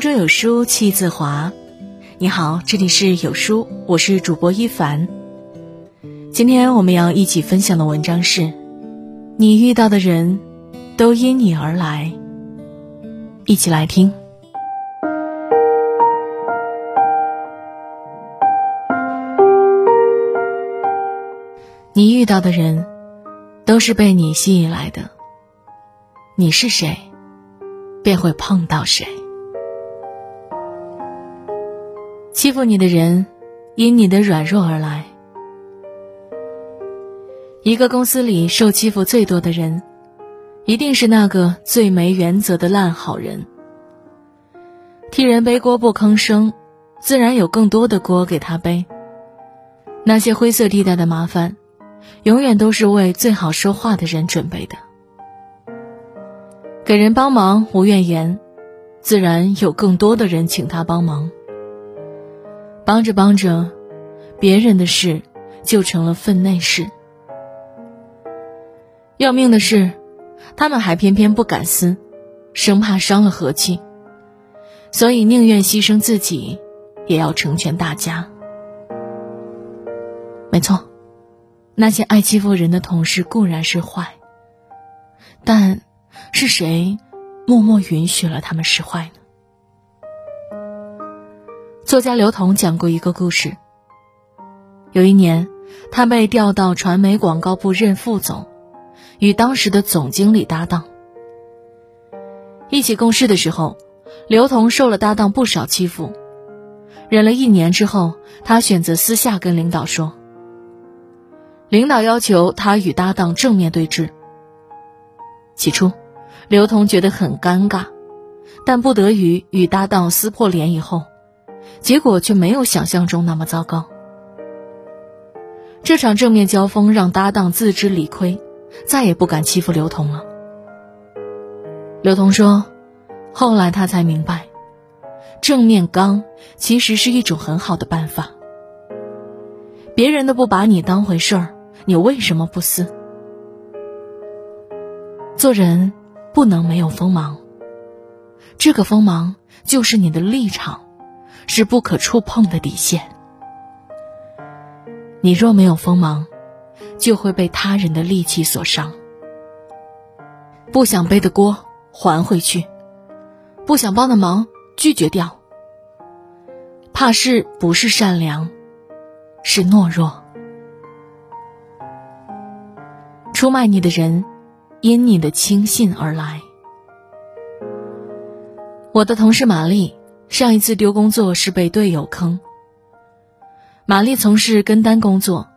中有书气自华。你好，这里是有书，我是主播一凡。今天我们要一起分享的文章是：你遇到的人都因你而来。一起来听。你遇到的人都是被你吸引来的。你是谁，便会碰到谁。欺负你的人，因你的软弱而来。一个公司里受欺负最多的人，一定是那个最没原则的烂好人。替人背锅不吭声，自然有更多的锅给他背。那些灰色地带的麻烦，永远都是为最好说话的人准备的。给人帮忙无怨言，自然有更多的人请他帮忙。帮着帮着，别人的事就成了分内事。要命的是，他们还偏偏不敢撕，生怕伤了和气，所以宁愿牺牲自己，也要成全大家。没错，那些爱欺负人的同事固然是坏，但是谁默默允许了他们使坏呢？作家刘同讲过一个故事。有一年，他被调到传媒广告部任副总，与当时的总经理搭档。一起共事的时候，刘同受了搭档不少欺负，忍了一年之后，他选择私下跟领导说。领导要求他与搭档正面对峙。起初，刘同觉得很尴尬，但不得已与搭档撕破脸以后。结果却没有想象中那么糟糕。这场正面交锋让搭档自知理亏，再也不敢欺负刘同了。刘同说：“后来他才明白，正面刚其实是一种很好的办法。别人都不把你当回事儿，你为什么不撕？做人不能没有锋芒，这个锋芒就是你的立场。”是不可触碰的底线。你若没有锋芒，就会被他人的戾气所伤。不想背的锅还回去，不想帮的忙拒绝掉。怕事不是善良，是懦弱。出卖你的人，因你的轻信而来。我的同事玛丽。上一次丢工作是被队友坑。玛丽从事跟单工作，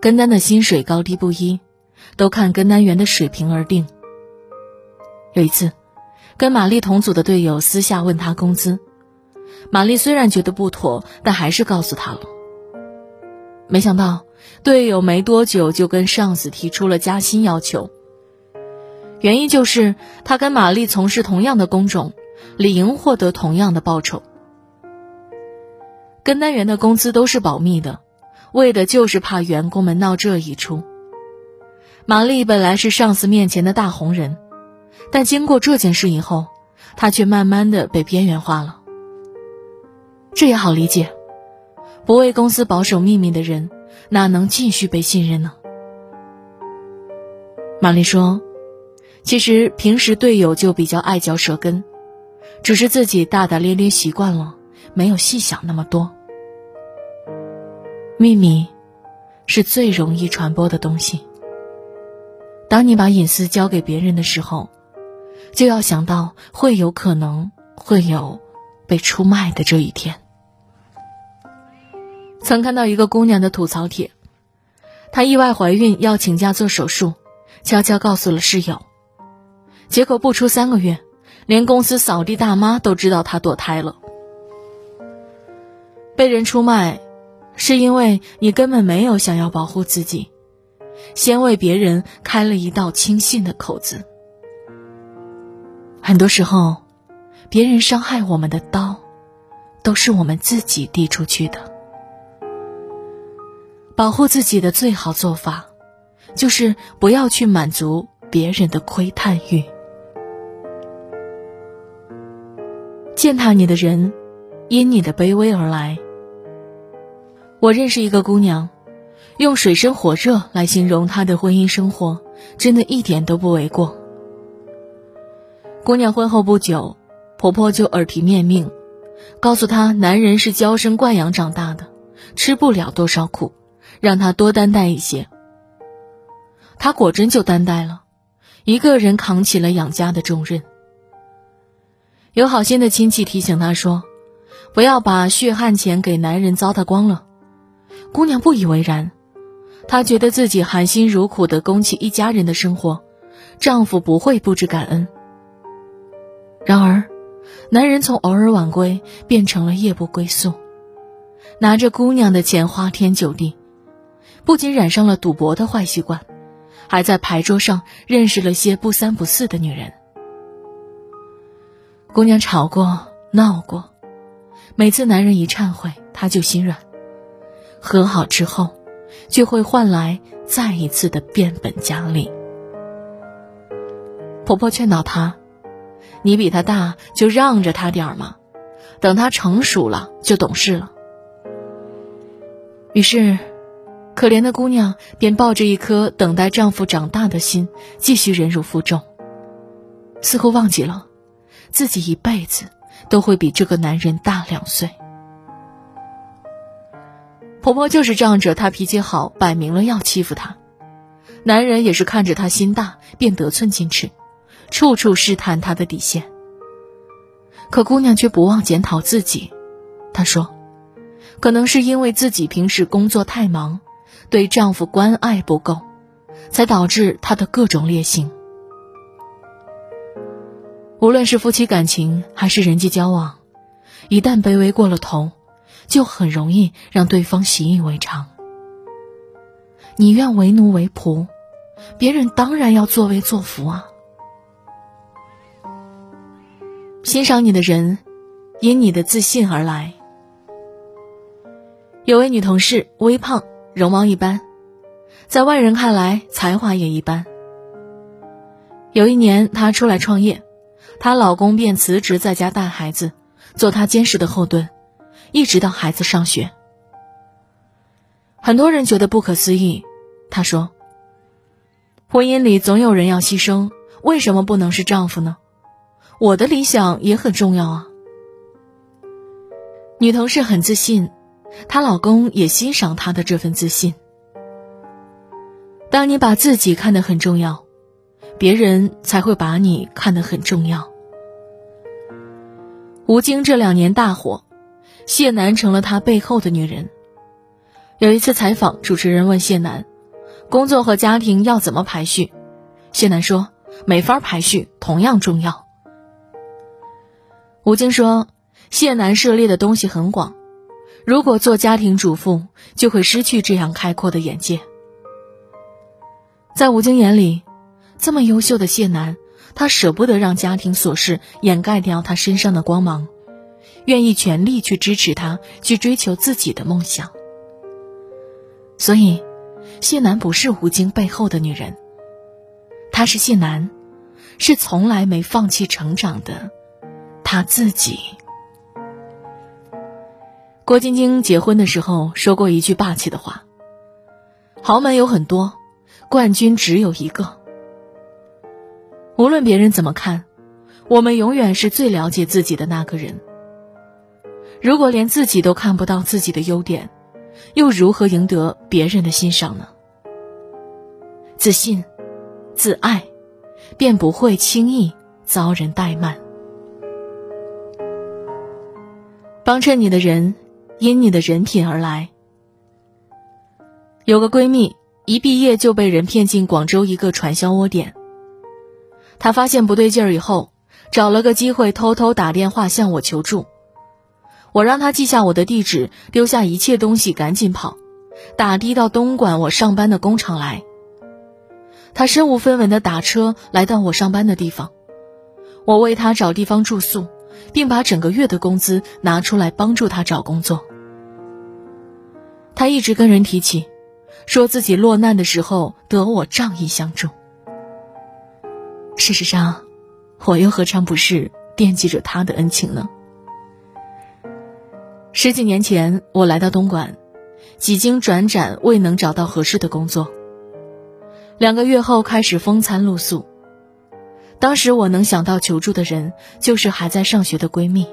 跟单的薪水高低不一，都看跟单员的水平而定。有一次，跟玛丽同组的队友私下问她工资，玛丽虽然觉得不妥，但还是告诉他了。没想到队友没多久就跟上司提出了加薪要求，原因就是他跟玛丽从事同样的工种。理应获得同样的报酬。跟单员的工资都是保密的，为的就是怕员工们闹这一出。玛丽本来是上司面前的大红人，但经过这件事以后，她却慢慢的被边缘化了。这也好理解，不为公司保守秘密的人，哪能继续被信任呢？玛丽说：“其实平时队友就比较爱嚼舌根。”只是自己大大咧咧习惯了，没有细想那么多。秘密是最容易传播的东西。当你把隐私交给别人的时候，就要想到会有可能会有被出卖的这一天。曾看到一个姑娘的吐槽帖，她意外怀孕要请假做手术，悄悄告诉了室友，结果不出三个月。连公司扫地大妈都知道她堕胎了。被人出卖，是因为你根本没有想要保护自己，先为别人开了一道轻信的口子。很多时候，别人伤害我们的刀，都是我们自己递出去的。保护自己的最好做法，就是不要去满足别人的窥探欲。践踏你的人，因你的卑微而来。我认识一个姑娘，用水深火热来形容她的婚姻生活，真的一点都不为过。姑娘婚后不久，婆婆就耳提面命，告诉她男人是娇生惯养长大的，吃不了多少苦，让她多担待一些。她果真就担待了，一个人扛起了养家的重任。有好心的亲戚提醒她说：“不要把血汗钱给男人糟蹋光了。”姑娘不以为然，她觉得自己含辛茹苦的供起一家人的生活，丈夫不会不知感恩。然而，男人从偶尔晚归变成了夜不归宿，拿着姑娘的钱花天酒地，不仅染上了赌博的坏习惯，还在牌桌上认识了些不三不四的女人。姑娘吵过闹过，每次男人一忏悔，她就心软。和好之后，就会换来再一次的变本加厉。婆婆劝导她：“你比他大，就让着他点儿嘛，等他成熟了就懂事了。”于是，可怜的姑娘便抱着一颗等待丈夫长大的心，继续忍辱负重，似乎忘记了自己一辈子都会比这个男人大两岁。婆婆就是仗着她脾气好，摆明了要欺负她。男人也是看着她心大，便得寸进尺，处处试探她的底线。可姑娘却不忘检讨自己，她说：“可能是因为自己平时工作太忙，对丈夫关爱不够，才导致她的各种劣行。无论是夫妻感情还是人际交往，一旦卑微过了头。”就很容易让对方习以为常。你愿为奴为仆，别人当然要作威作福啊。欣赏你的人，因你的自信而来。有位女同事微胖，容貌一般，在外人看来才华也一般。有一年她出来创业，她老公便辞职在家带孩子，做她坚实的后盾。一直到孩子上学，很多人觉得不可思议。她说：“婚姻里总有人要牺牲，为什么不能是丈夫呢？我的理想也很重要啊。”女同事很自信，她老公也欣赏她的这份自信。当你把自己看得很重要，别人才会把你看得很重要。吴京这两年大火。谢楠成了他背后的女人。有一次采访，主持人问谢楠：“工作和家庭要怎么排序？”谢楠说：“没法排序，同样重要。”吴京说：“谢楠涉猎的东西很广，如果做家庭主妇，就会失去这样开阔的眼界。”在吴京眼里，这么优秀的谢楠，他舍不得让家庭琐事掩盖掉他身上的光芒。愿意全力去支持他，去追求自己的梦想。所以，谢楠不是吴京背后的女人，她是谢楠，是从来没放弃成长的她自己。郭晶晶结婚的时候说过一句霸气的话：“豪门有很多，冠军只有一个。无论别人怎么看，我们永远是最了解自己的那个人。”如果连自己都看不到自己的优点，又如何赢得别人的欣赏呢？自信、自爱，便不会轻易遭人怠慢。帮衬你的人，因你的人品而来。有个闺蜜，一毕业就被人骗进广州一个传销窝点。他发现不对劲儿以后，找了个机会偷偷打电话向我求助。我让他记下我的地址，丢下一切东西，赶紧跑，打的到东莞我上班的工厂来。他身无分文的打车来到我上班的地方，我为他找地方住宿，并把整个月的工资拿出来帮助他找工作。他一直跟人提起，说自己落难的时候得我仗义相助。事实上，我又何尝不是惦记着他的恩情呢？十几年前，我来到东莞，几经转展未能找到合适的工作。两个月后开始风餐露宿。当时我能想到求助的人，就是还在上学的闺蜜。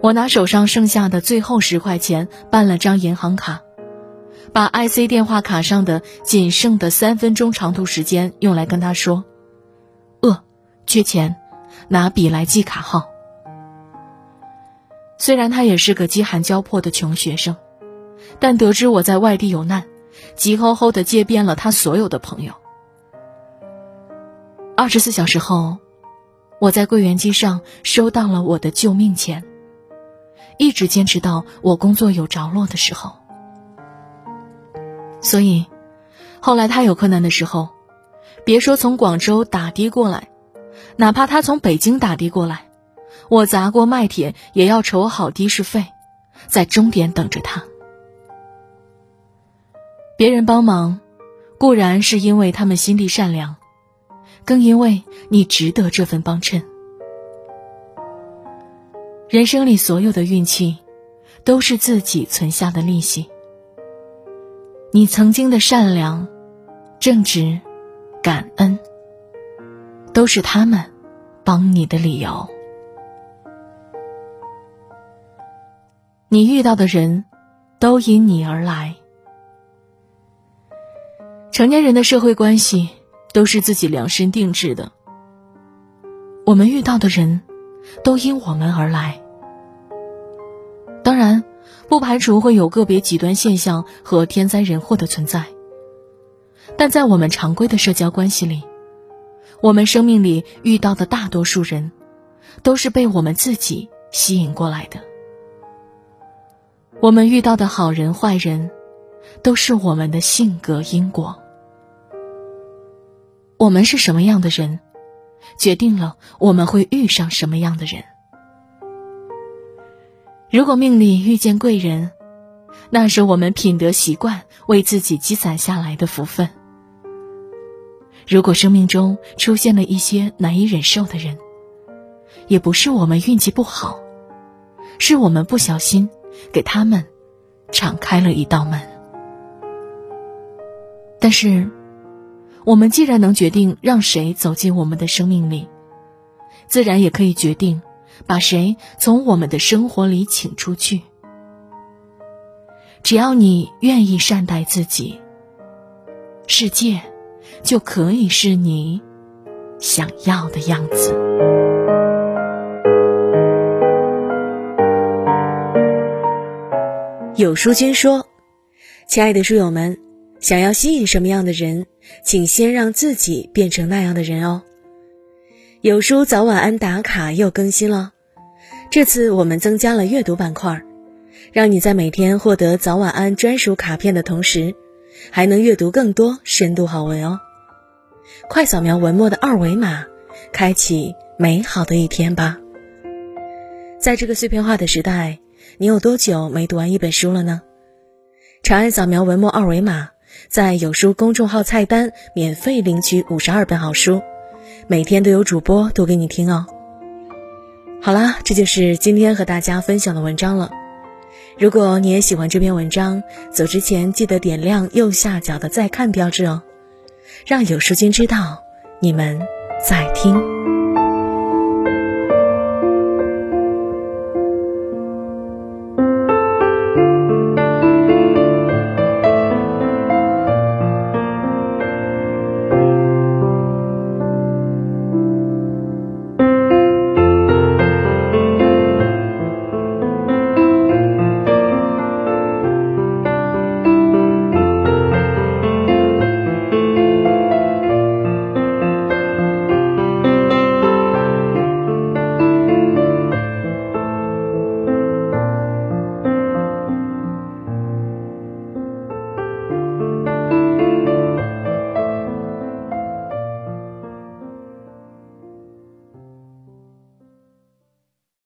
我拿手上剩下的最后十块钱办了张银行卡，把 IC 电话卡上的仅剩的三分钟长途时间用来跟他说：“饿，缺钱，拿笔来记卡号。”虽然他也是个饥寒交迫的穷学生，但得知我在外地有难。急吼吼的借遍了他所有的朋友。二十四小时后，我在柜员机上收到了我的救命钱。一直坚持到我工作有着落的时候。所以，后来他有困难的时候，别说从广州打的过来，哪怕他从北京打的过来，我砸锅卖铁也要筹好的士费，在终点等着他。别人帮忙，固然是因为他们心地善良，更因为你值得这份帮衬。人生里所有的运气，都是自己存下的利息。你曾经的善良、正直、感恩，都是他们帮你的理由。你遇到的人，都因你而来。成年人的社会关系都是自己量身定制的。我们遇到的人，都因我们而来。不排除会有个别极端现象和天灾人祸的存在。但在我们常规的社交关系里，我们生命里遇到的大多数人，都是被我们自己吸引过来的。我们遇到的好人坏人，都是我们的性格因果。我们是什么样的人，决定了我们会遇上什么样的人。如果命里遇见贵人，那是我们品德习惯为自己积攒下来的福分。如果生命中出现了一些难以忍受的人，也不是我们运气不好，是我们不小心给他们敞开了一道门。但是。我们既然能决定让谁走进我们的生命里，自然也可以决定把谁从我们的生活里请出去。只要你愿意善待自己，世界就可以是你想要的样子。有书君说：“亲爱的书友们。”想要吸引什么样的人，请先让自己变成那样的人哦。有书早晚安打卡又更新了，这次我们增加了阅读板块，让你在每天获得早晚安专属卡片的同时，还能阅读更多深度好文哦。快扫描文末的二维码，开启美好的一天吧。在这个碎片化的时代，你有多久没读完一本书了呢？长按扫描文末二维码。在有书公众号菜单免费领取五十二本好书，每天都有主播读给你听哦。好啦，这就是今天和大家分享的文章了。如果你也喜欢这篇文章，走之前记得点亮右下角的再看标志哦，让有书君知道你们在听。